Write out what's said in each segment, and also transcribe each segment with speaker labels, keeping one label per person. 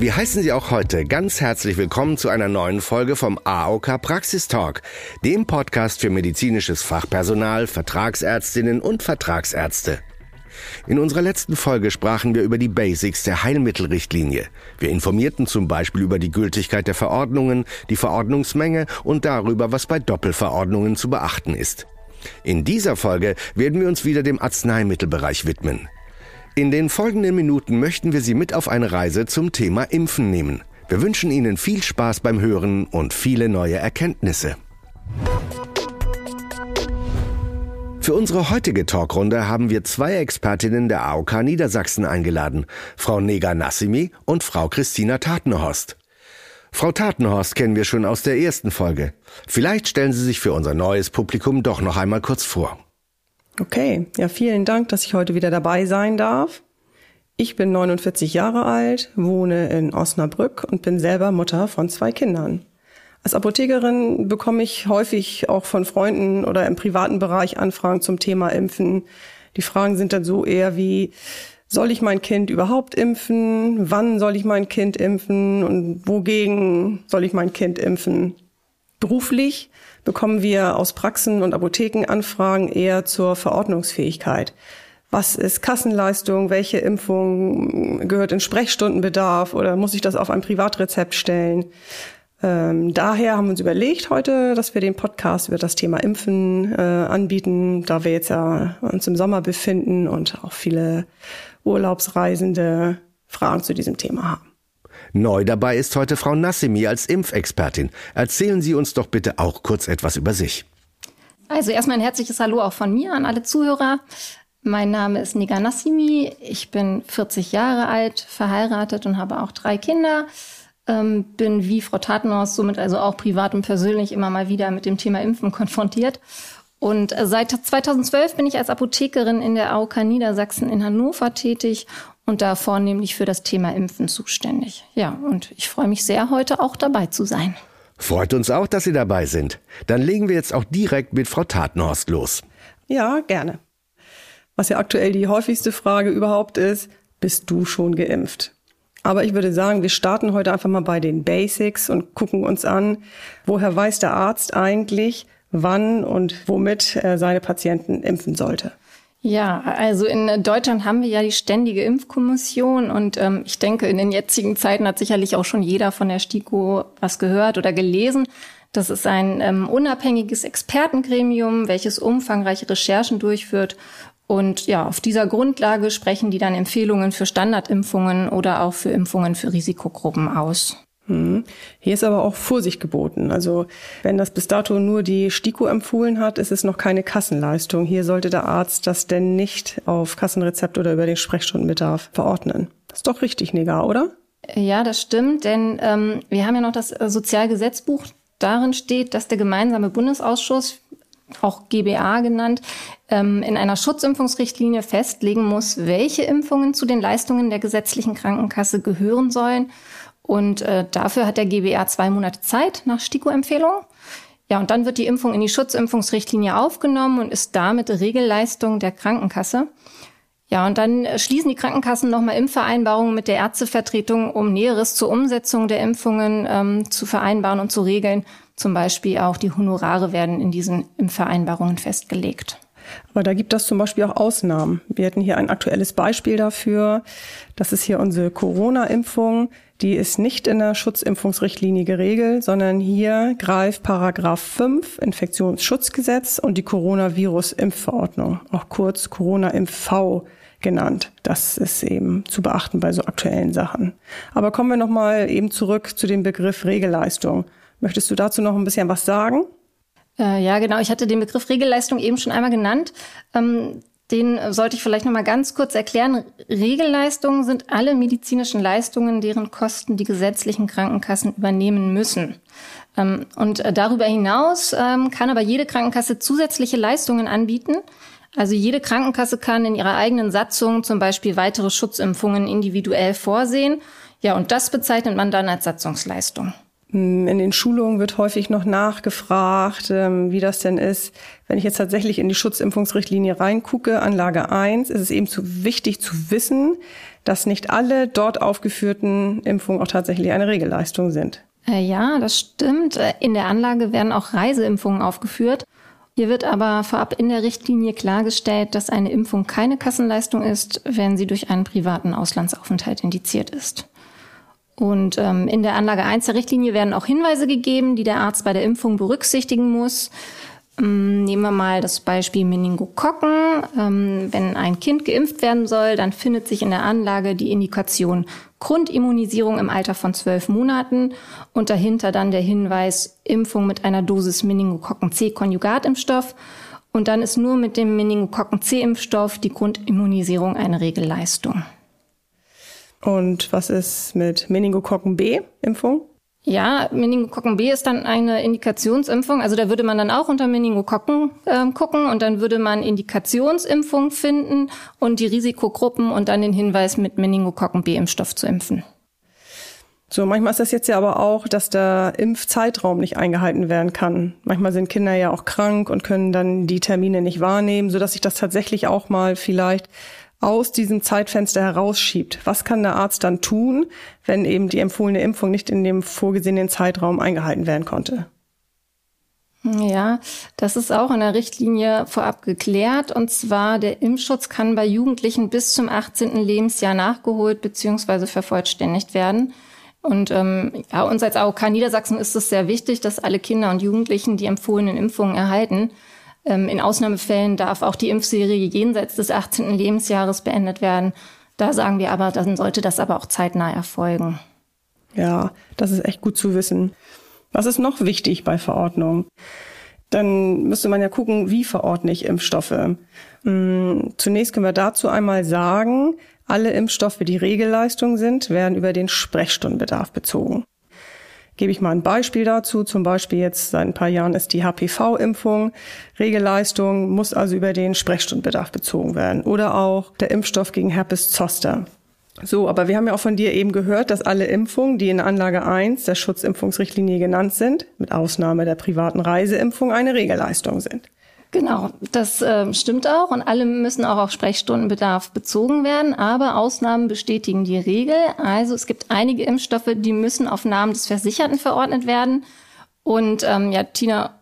Speaker 1: Wir heißen Sie auch heute ganz herzlich willkommen zu einer neuen Folge vom AOK Praxistalk, dem Podcast für medizinisches Fachpersonal, Vertragsärztinnen und Vertragsärzte. In unserer letzten Folge sprachen wir über die Basics der Heilmittelrichtlinie. Wir informierten zum Beispiel über die Gültigkeit der Verordnungen, die Verordnungsmenge und darüber, was bei Doppelverordnungen zu beachten ist. In dieser Folge werden wir uns wieder dem Arzneimittelbereich widmen. In den folgenden Minuten möchten wir Sie mit auf eine Reise zum Thema Impfen nehmen. Wir wünschen Ihnen viel Spaß beim Hören und viele neue Erkenntnisse. Für unsere heutige Talkrunde haben wir zwei Expertinnen der AOK Niedersachsen eingeladen, Frau Nega Nassimi und Frau Christina Tatenhorst. Frau Tatenhorst kennen wir schon aus der ersten Folge. Vielleicht stellen Sie sich für unser neues Publikum doch noch einmal kurz vor.
Speaker 2: Okay, ja, vielen Dank, dass ich heute wieder dabei sein darf. Ich bin 49 Jahre alt, wohne in Osnabrück und bin selber Mutter von zwei Kindern. Als Apothekerin bekomme ich häufig auch von Freunden oder im privaten Bereich Anfragen zum Thema Impfen. Die Fragen sind dann so eher wie, soll ich mein Kind überhaupt impfen? Wann soll ich mein Kind impfen? Und wogegen soll ich mein Kind impfen? Beruflich bekommen wir aus Praxen und Apotheken Anfragen eher zur Verordnungsfähigkeit. Was ist Kassenleistung? Welche Impfung gehört in Sprechstundenbedarf oder muss ich das auf ein Privatrezept stellen? Ähm, daher haben wir uns überlegt heute, dass wir den Podcast über das Thema Impfen äh, anbieten, da wir jetzt ja uns im Sommer befinden und auch viele Urlaubsreisende Fragen zu diesem Thema haben.
Speaker 1: Neu dabei ist heute Frau Nassimi als Impfexpertin. Erzählen Sie uns doch bitte auch kurz etwas über sich.
Speaker 3: Also erstmal ein herzliches Hallo auch von mir an alle Zuhörer. Mein Name ist Niga Nassimi. Ich bin 40 Jahre alt, verheiratet und habe auch drei Kinder. Ähm, bin wie Frau Tatenhaus somit also auch privat und persönlich immer mal wieder mit dem Thema Impfen konfrontiert. Und äh, seit 2012 bin ich als Apothekerin in der AOK Niedersachsen in Hannover tätig und da vornehmlich für das Thema Impfen zuständig. Ja, und ich freue mich sehr, heute auch dabei zu sein.
Speaker 1: Freut uns auch, dass Sie dabei sind. Dann legen wir jetzt auch direkt mit Frau Tatenhorst los.
Speaker 2: Ja, gerne. Was ja aktuell die häufigste Frage überhaupt ist, bist du schon geimpft? Aber ich würde sagen, wir starten heute einfach mal bei den Basics und gucken uns an, woher weiß der Arzt eigentlich, wann und womit er seine Patienten impfen sollte.
Speaker 3: Ja, also in Deutschland haben wir ja die ständige Impfkommission und ähm, ich denke, in den jetzigen Zeiten hat sicherlich auch schon jeder von der STIKO was gehört oder gelesen. Das ist ein ähm, unabhängiges Expertengremium, welches umfangreiche Recherchen durchführt. Und ja, auf dieser Grundlage sprechen die dann Empfehlungen für Standardimpfungen oder auch für Impfungen für Risikogruppen aus.
Speaker 2: Hm. Hier ist aber auch Vorsicht geboten. Also wenn das bis dato nur die STIKO empfohlen hat, ist es noch keine Kassenleistung. Hier sollte der Arzt das denn nicht auf Kassenrezept oder über den Sprechstundenbedarf verordnen. Das ist doch richtig, Negar, oder?
Speaker 3: Ja, das stimmt, denn ähm, wir haben ja noch das äh, Sozialgesetzbuch. Darin steht, dass der gemeinsame Bundesausschuss, auch GBA genannt, ähm, in einer Schutzimpfungsrichtlinie festlegen muss, welche Impfungen zu den Leistungen der gesetzlichen Krankenkasse gehören sollen und äh, dafür hat der GBR zwei Monate Zeit nach STIKO-Empfehlung. Ja, und dann wird die Impfung in die Schutzimpfungsrichtlinie aufgenommen und ist damit Regelleistung der Krankenkasse. Ja, und dann äh, schließen die Krankenkassen nochmal Impfvereinbarungen mit der Ärztevertretung, um Näheres zur Umsetzung der Impfungen ähm, zu vereinbaren und zu regeln. Zum Beispiel auch die Honorare werden in diesen Impfvereinbarungen festgelegt.
Speaker 2: Aber da gibt es zum Beispiel auch Ausnahmen. Wir hätten hier ein aktuelles Beispiel dafür. Das ist hier unsere Corona-Impfung. Die ist nicht in der Schutzimpfungsrichtlinie geregelt, sondern hier greift Paragraph 5 Infektionsschutzgesetz und die Coronavirus-Impfverordnung, auch kurz Corona-Impf-V genannt. Das ist eben zu beachten bei so aktuellen Sachen. Aber kommen wir nochmal eben zurück zu dem Begriff Regelleistung. Möchtest du dazu noch ein bisschen was sagen?
Speaker 3: Äh, ja, genau. Ich hatte den Begriff Regelleistung eben schon einmal genannt. Ähm, den sollte ich vielleicht noch mal ganz kurz erklären. Regelleistungen sind alle medizinischen Leistungen, deren Kosten die gesetzlichen Krankenkassen übernehmen müssen. Ähm, und äh, darüber hinaus ähm, kann aber jede Krankenkasse zusätzliche Leistungen anbieten. Also jede Krankenkasse kann in ihrer eigenen Satzung zum Beispiel weitere Schutzimpfungen individuell vorsehen. Ja, und das bezeichnet man dann als Satzungsleistung.
Speaker 2: Hm, in den Schulungen wird häufig noch nachgefragt, ähm, wie das denn ist. Wenn ich jetzt tatsächlich in die Schutzimpfungsrichtlinie reingucke, Anlage 1, ist es eben zu wichtig zu wissen, dass nicht alle dort aufgeführten Impfungen auch tatsächlich eine Regelleistung sind.
Speaker 3: Äh, ja, das stimmt. Äh, in der Anlage werden auch Reiseimpfungen aufgeführt. Hier wird aber vorab in der Richtlinie klargestellt, dass eine Impfung keine Kassenleistung ist, wenn sie durch einen privaten Auslandsaufenthalt indiziert ist. Und ähm, in der Anlage 1 der Richtlinie werden auch Hinweise gegeben, die der Arzt bei der Impfung berücksichtigen muss. Ähm, nehmen wir mal das Beispiel Meningokokken. Ähm, wenn ein Kind geimpft werden soll, dann findet sich in der Anlage die Indikation Grundimmunisierung im Alter von zwölf Monaten und dahinter dann der Hinweis Impfung mit einer Dosis Meningokokken C-Konjugatimpfstoff. Und dann ist nur mit dem Meningokokken C-Impfstoff die Grundimmunisierung eine Regelleistung.
Speaker 2: Und was ist mit Meningokokken B-Impfung?
Speaker 3: Ja, Meningokokken B ist dann eine Indikationsimpfung. Also da würde man dann auch unter Meningokokken äh, gucken und dann würde man Indikationsimpfung finden und die Risikogruppen und dann den Hinweis mit Meningokokken B-Impfstoff zu impfen.
Speaker 2: So, manchmal ist das jetzt ja aber auch, dass der Impfzeitraum nicht eingehalten werden kann. Manchmal sind Kinder ja auch krank und können dann die Termine nicht wahrnehmen, sodass sich das tatsächlich auch mal vielleicht aus diesem Zeitfenster herausschiebt. Was kann der Arzt dann tun, wenn eben die empfohlene Impfung nicht in dem vorgesehenen Zeitraum eingehalten werden konnte?
Speaker 3: Ja, das ist auch in der Richtlinie vorab geklärt. Und zwar, der Impfschutz kann bei Jugendlichen bis zum 18. Lebensjahr nachgeholt bzw. vervollständigt werden. Und ähm, ja, uns als AOK Niedersachsen ist es sehr wichtig, dass alle Kinder und Jugendlichen die empfohlenen Impfungen erhalten. Ähm, in Ausnahmefällen darf auch die Impfserie jenseits des 18. Lebensjahres beendet werden. Da sagen wir aber, dann sollte das aber auch zeitnah erfolgen.
Speaker 2: Ja, das ist echt gut zu wissen. Was ist noch wichtig bei Verordnung? Dann müsste man ja gucken, wie verordne ich Impfstoffe. Hm, zunächst können wir dazu einmal sagen, alle Impfstoffe, die Regelleistung sind, werden über den Sprechstundenbedarf bezogen. Gebe ich mal ein Beispiel dazu. Zum Beispiel jetzt seit ein paar Jahren ist die HPV-Impfung. Regelleistung muss also über den Sprechstundenbedarf bezogen werden. Oder auch der Impfstoff gegen Herpes Zoster. So, aber wir haben ja auch von dir eben gehört, dass alle Impfungen, die in Anlage 1 der Schutzimpfungsrichtlinie genannt sind, mit Ausnahme der privaten Reiseimpfung, eine Regelleistung sind.
Speaker 3: Genau, das äh, stimmt auch und alle müssen auch auf Sprechstundenbedarf bezogen werden, aber Ausnahmen bestätigen die Regel. Also es gibt einige Impfstoffe, die müssen auf Namen des Versicherten verordnet werden. Und ähm, ja, Tina,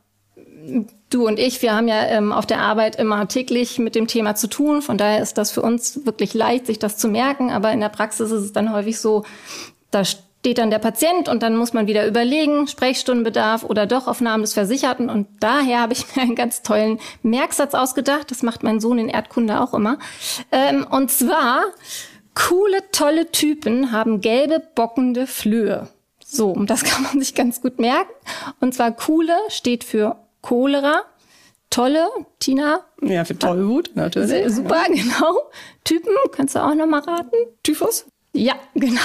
Speaker 3: du und ich, wir haben ja ähm, auf der Arbeit immer täglich mit dem Thema zu tun. Von daher ist das für uns wirklich leicht, sich das zu merken. Aber in der Praxis ist es dann häufig so, da steht dann der Patient und dann muss man wieder überlegen, Sprechstundenbedarf oder doch auf Namen des Versicherten. Und daher habe ich mir einen ganz tollen Merksatz ausgedacht. Das macht mein Sohn in Erdkunde auch immer. Ähm, und zwar, coole, tolle Typen haben gelbe, bockende Flöhe. So, und das kann man sich ganz gut merken. Und zwar coole steht für Cholera. Tolle, Tina.
Speaker 2: Ja, für Tollwut, natürlich.
Speaker 3: Super, genau. Typen, kannst du auch noch mal raten?
Speaker 2: Typhus?
Speaker 3: Ja, genau.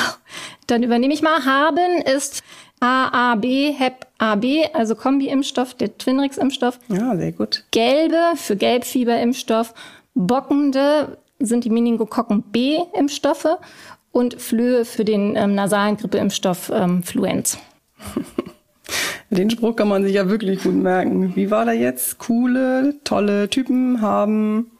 Speaker 3: Dann übernehme ich mal. Haben ist AAB, Hep AB, also Kombi-Impfstoff, der Twinrix-Impfstoff.
Speaker 2: Ja, sehr gut.
Speaker 3: Gelbe für Gelbfieber-Impfstoff. Bockende sind die Meningokokken B-Impfstoffe und Flöhe für den ähm, nasalen Grippeimpfstoff ähm, Fluenz.
Speaker 2: Den Spruch kann man sich ja wirklich gut merken. Wie war da jetzt? Coole, tolle Typen haben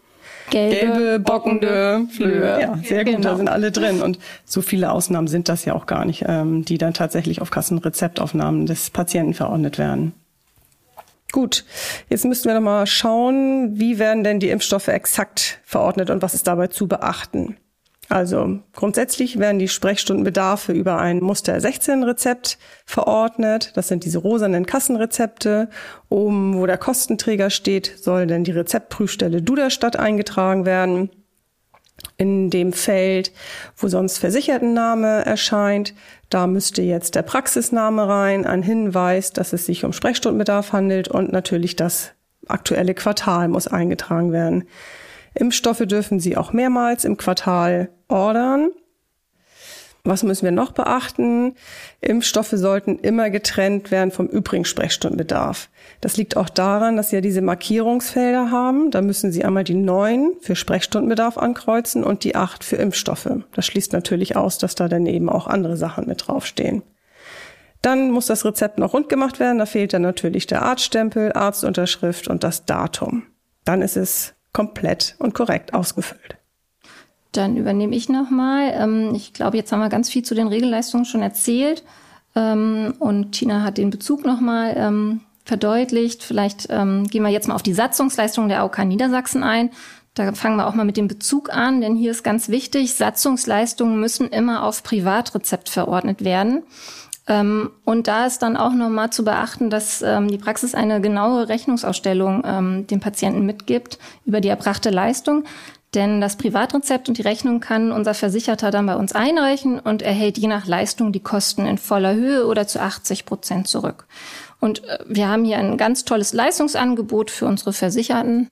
Speaker 2: gelbe, gelbe bockende Flöhe. Ja, sehr gut, genau. da sind alle drin. Und so viele Ausnahmen sind das ja auch gar nicht, ähm, die dann tatsächlich auf Kassenrezeptaufnahmen des Patienten verordnet werden. Gut, jetzt müssten wir noch mal schauen, wie werden denn die Impfstoffe exakt verordnet und was ist dabei zu beachten. Also grundsätzlich werden die Sprechstundenbedarfe über ein Muster 16 Rezept verordnet. Das sind diese rosanen Kassenrezepte. Oben, wo der Kostenträger steht, soll dann die Rezeptprüfstelle Duderstadt eingetragen werden. In dem Feld, wo sonst Versichertenname erscheint, da müsste jetzt der Praxisname rein, ein Hinweis, dass es sich um Sprechstundenbedarf handelt und natürlich das aktuelle Quartal muss eingetragen werden. Impfstoffe dürfen Sie auch mehrmals im Quartal ordern. Was müssen wir noch beachten? Impfstoffe sollten immer getrennt werden vom übrigen Sprechstundenbedarf. Das liegt auch daran, dass Sie ja diese Markierungsfelder haben. Da müssen Sie einmal die neun für Sprechstundenbedarf ankreuzen und die acht für Impfstoffe. Das schließt natürlich aus, dass da dann eben auch andere Sachen mit draufstehen. Dann muss das Rezept noch rund gemacht werden. Da fehlt dann natürlich der Arztstempel, Arztunterschrift und das Datum. Dann ist es komplett und korrekt ausgefüllt.
Speaker 3: Dann übernehme ich nochmal. Ähm, ich glaube, jetzt haben wir ganz viel zu den Regelleistungen schon erzählt. Ähm, und Tina hat den Bezug nochmal ähm, verdeutlicht. Vielleicht gehen wir jetzt mal auf die Satzungsleistungen der AOK Niedersachsen ein. Da fangen wir auch mal mit dem Bezug an, denn hier ist ganz wichtig, Satzungsleistungen müssen immer auf Privatrezept verordnet werden. Ähm, und da ist dann auch nochmal zu beachten, dass ähm, die Praxis eine genaue Rechnungsausstellung ähm, dem Patienten mitgibt über die erbrachte Leistung. Denn das Privatrezept und die Rechnung kann unser Versicherter dann bei uns einreichen und erhält je nach Leistung die Kosten in voller Höhe oder zu 80 Prozent zurück. Und äh, wir haben hier ein ganz tolles Leistungsangebot für unsere Versicherten.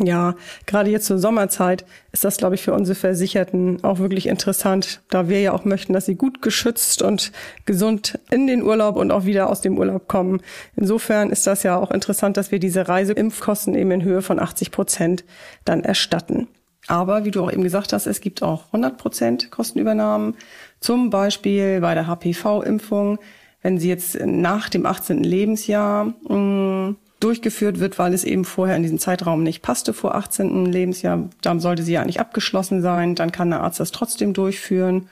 Speaker 2: Ja, gerade jetzt zur Sommerzeit ist das, glaube ich, für unsere Versicherten auch wirklich interessant, da wir ja auch möchten, dass sie gut geschützt und gesund in den Urlaub und auch wieder aus dem Urlaub kommen. Insofern ist das ja auch interessant, dass wir diese Reiseimpfkosten eben in Höhe von 80 Prozent dann erstatten. Aber wie du auch eben gesagt hast, es gibt auch 100 Prozent Kostenübernahmen, zum Beispiel bei der HPV-Impfung, wenn sie jetzt nach dem 18. Lebensjahr mh, mm, durchgeführt wird, weil es eben vorher in diesem Zeitraum nicht passte vor 18. Lebensjahr. Dann sollte sie ja eigentlich abgeschlossen sein. Dann kann der Arzt das trotzdem durchführen.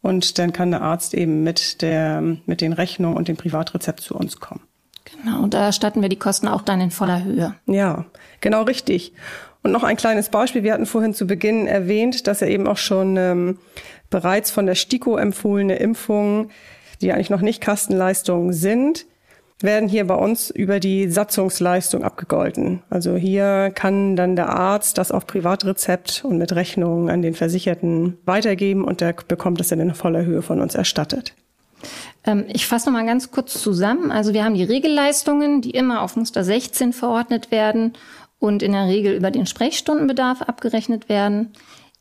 Speaker 2: Und dann kann der Arzt eben mit der, mit den Rechnungen und dem Privatrezept zu uns kommen.
Speaker 3: Genau. Und da erstatten wir die Kosten auch dann in voller Höhe.
Speaker 2: Ja, genau richtig. Und noch ein kleines Beispiel. Wir hatten vorhin zu Beginn erwähnt, dass er eben auch schon ähm, bereits von der STIKO empfohlene Impfungen, die eigentlich noch nicht Kastenleistungen sind, werden hier bei uns über die Satzungsleistung abgegolten. Also hier kann dann der Arzt das auf Privatrezept und mit Rechnung an den Versicherten weitergeben und der bekommt es dann in voller Höhe von uns erstattet.
Speaker 3: Ähm, ich fasse noch mal ganz kurz zusammen. Also wir haben die Regelleistungen, die immer auf Muster 16 verordnet werden und in der Regel über den Sprechstundenbedarf abgerechnet werden.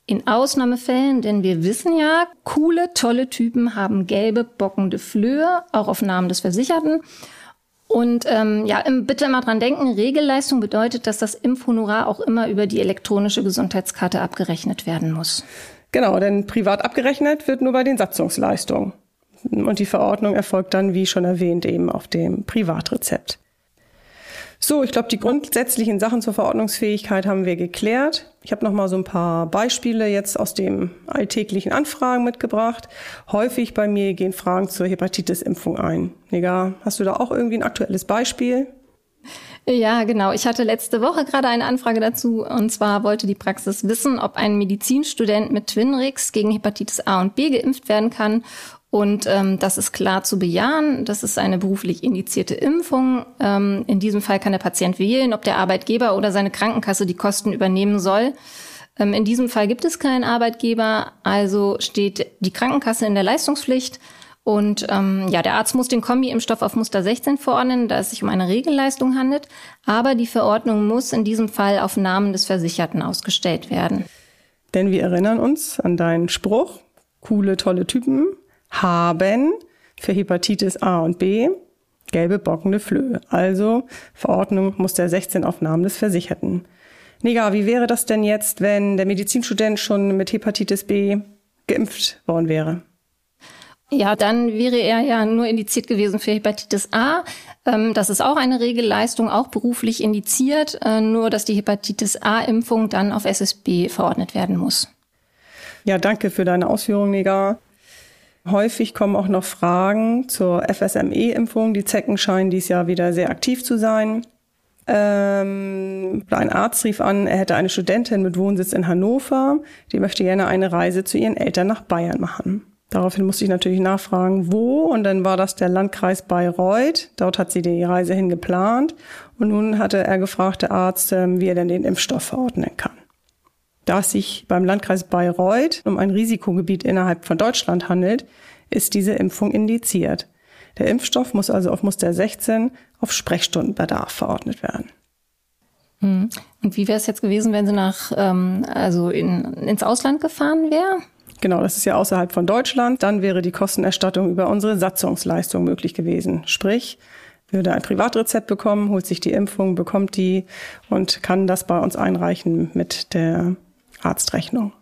Speaker 3: In Ausnahmefällen, denn wir wissen ja, coole, tolle Typen haben gelbe, bockende Flöhe, auch auf Namen des Versicherten. Und ähm, ja, bitte immer dran denken, Regelleistung bedeutet, dass das Impfhonorar auch immer über die elektronische Gesundheitskarte abgerechnet werden muss.
Speaker 2: Genau, denn privat abgerechnet wird nur bei den Satzungsleistungen. Und die Verordnung erfolgt dann, wie schon erwähnt, eben auf dem Privatrezept. So, ich glaube, die grundsätzlichen Sachen zur Verordnungsfähigkeit haben wir geklärt. Ich habe noch mal so ein paar Beispiele jetzt aus dem alltäglichen Anfragen mitgebracht. Häufig bei mir gehen Fragen zur Hepatitis-Impfung ein. Nega, hast du da auch irgendwie ein aktuelles Beispiel?
Speaker 3: Ja, genau. Ich hatte letzte Woche gerade eine Anfrage dazu. Und zwar wollte die Praxis wissen, ob ein Medizinstudent mit Twinrix gegen Hepatitis A und B geimpft werden kann und ähm, das ist klar zu bejahen. Das ist eine beruflich indizierte Impfung. Ähm, in diesem Fall kann der Patient wählen, ob der Arbeitgeber oder seine Krankenkasse die Kosten übernehmen soll. Ähm, in diesem Fall gibt es keinen Arbeitgeber, also steht die Krankenkasse in der Leistungspflicht. Und ähm, ja, der Arzt muss den Kombi-Impfstoff auf Muster 16 verordnen, da es sich um eine Regelleistung handelt. Aber die Verordnung muss in diesem Fall auf Namen des Versicherten ausgestellt werden.
Speaker 2: Denn wir erinnern uns an deinen Spruch, coole, tolle Typen haben für Hepatitis A und B gelbe bockende Flöhe. Also Verordnung muss der 16 auf Namen des Versicherten. Nega, wie wäre das denn jetzt, wenn der Medizinstudent schon mit Hepatitis B geimpft worden wäre?
Speaker 3: Ja, dann wäre er ja nur indiziert gewesen für Hepatitis A. Ähm, das ist auch eine Regelleistung, auch beruflich indiziert, äh, nur dass die Hepatitis A-Impfung dann auf SSB verordnet werden muss.
Speaker 2: Ja, danke für deine Ausführungen, Nega. Häufig kommen auch noch Fragen zur FSME-Impfung. Die Zecken scheinen dies Jahr wieder sehr aktiv zu sein. Ähm, ein Arzt rief an, er hätte eine Studentin mit Wohnsitz in Hannover, die möchte gerne eine Reise zu ihren Eltern nach Bayern machen. Daraufhin musste ich natürlich nachfragen, wo, und dann war das der Landkreis Bayreuth. Dort hat sie die Reise hingeplant. Und nun hatte er gefragt, der Arzt, ähm, wie er denn den Impfstoff verordnen kann. Da es sich beim Landkreis Bayreuth um ein Risikogebiet innerhalb von Deutschland handelt, ist diese Impfung indiziert. Der Impfstoff muss also auf Muster 16 auf Sprechstundenbedarf verordnet werden.
Speaker 3: Hm. Und wie wäre es jetzt gewesen, wenn sie nach ähm, also in, ins Ausland gefahren wäre?
Speaker 2: Genau, das ist ja außerhalb von Deutschland. Dann wäre die Kostenerstattung über unsere Satzungsleistung möglich gewesen. Sprich, würde ein Privatrezept bekommen, holt sich die Impfung, bekommt die und kann das bei uns einreichen mit der Arztrechnung.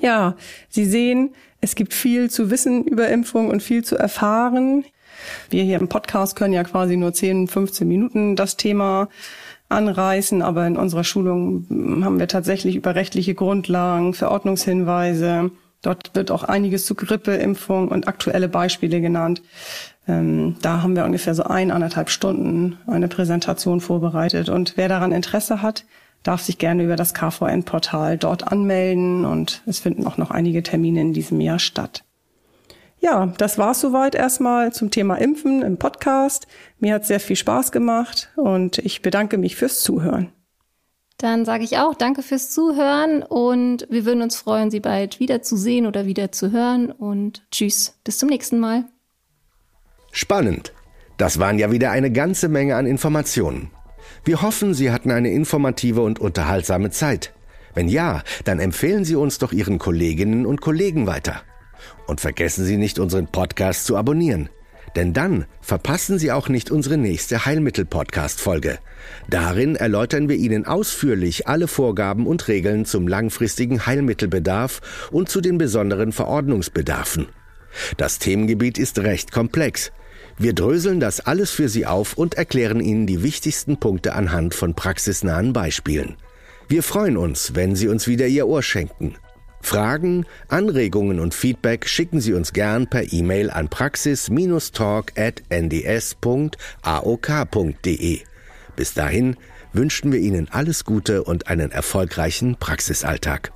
Speaker 2: Ja, Sie sehen, es gibt viel zu wissen über Impfung und viel zu erfahren. Wir hier im Podcast können ja quasi nur 10, 15 Minuten das Thema anreißen, aber in unserer Schulung haben wir tatsächlich über rechtliche Grundlagen, Verordnungshinweise. Dort wird auch einiges zu Grippe, Impfung und aktuelle Beispiele genannt. Ähm, da haben wir ungefähr so ein, anderthalb Stunden eine Präsentation vorbereitet. Und wer daran Interesse hat, darf sich gerne über das KVN-Portal dort anmelden und es finden auch noch einige Termine in diesem Jahr statt. Ja, das war's soweit erstmal zum Thema Impfen im Podcast. Mir hat sehr viel Spaß gemacht und ich bedanke mich fürs Zuhören.
Speaker 3: Dann sage ich auch danke fürs Zuhören und wir würden uns freuen, Sie bald wiederzusehen oder wieder zu hören und tschüss, bis zum nächsten Mal.
Speaker 1: Spannend. Das waren ja wieder eine ganze Menge an Informationen. Wir hoffen, Sie hatten eine informative und unterhaltsame Zeit. Wenn ja, dann empfehlen Sie uns doch Ihren Kolleginnen und Kollegen weiter. Und vergessen Sie nicht, unseren Podcast zu abonnieren. Denn dann verpassen Sie auch nicht unsere nächste Heilmittel-Podcast-Folge. Darin erläutern wir Ihnen ausführlich alle Vorgaben und Regeln zum langfristigen Heilmittelbedarf und zu den besonderen Verordnungsbedarfen. Das Themengebiet ist recht komplex. Wir dröseln das alles für Sie auf und erklären Ihnen die wichtigsten Punkte anhand von praxisnahen Beispielen. Wir freuen uns, wenn Sie uns wieder Ihr Ohr schenken. Fragen, Anregungen und Feedback schicken Sie uns gern per E-Mail an praxis-talk@nds.aok.de. Bis dahin wünschen wir Ihnen alles Gute und einen erfolgreichen Praxisalltag.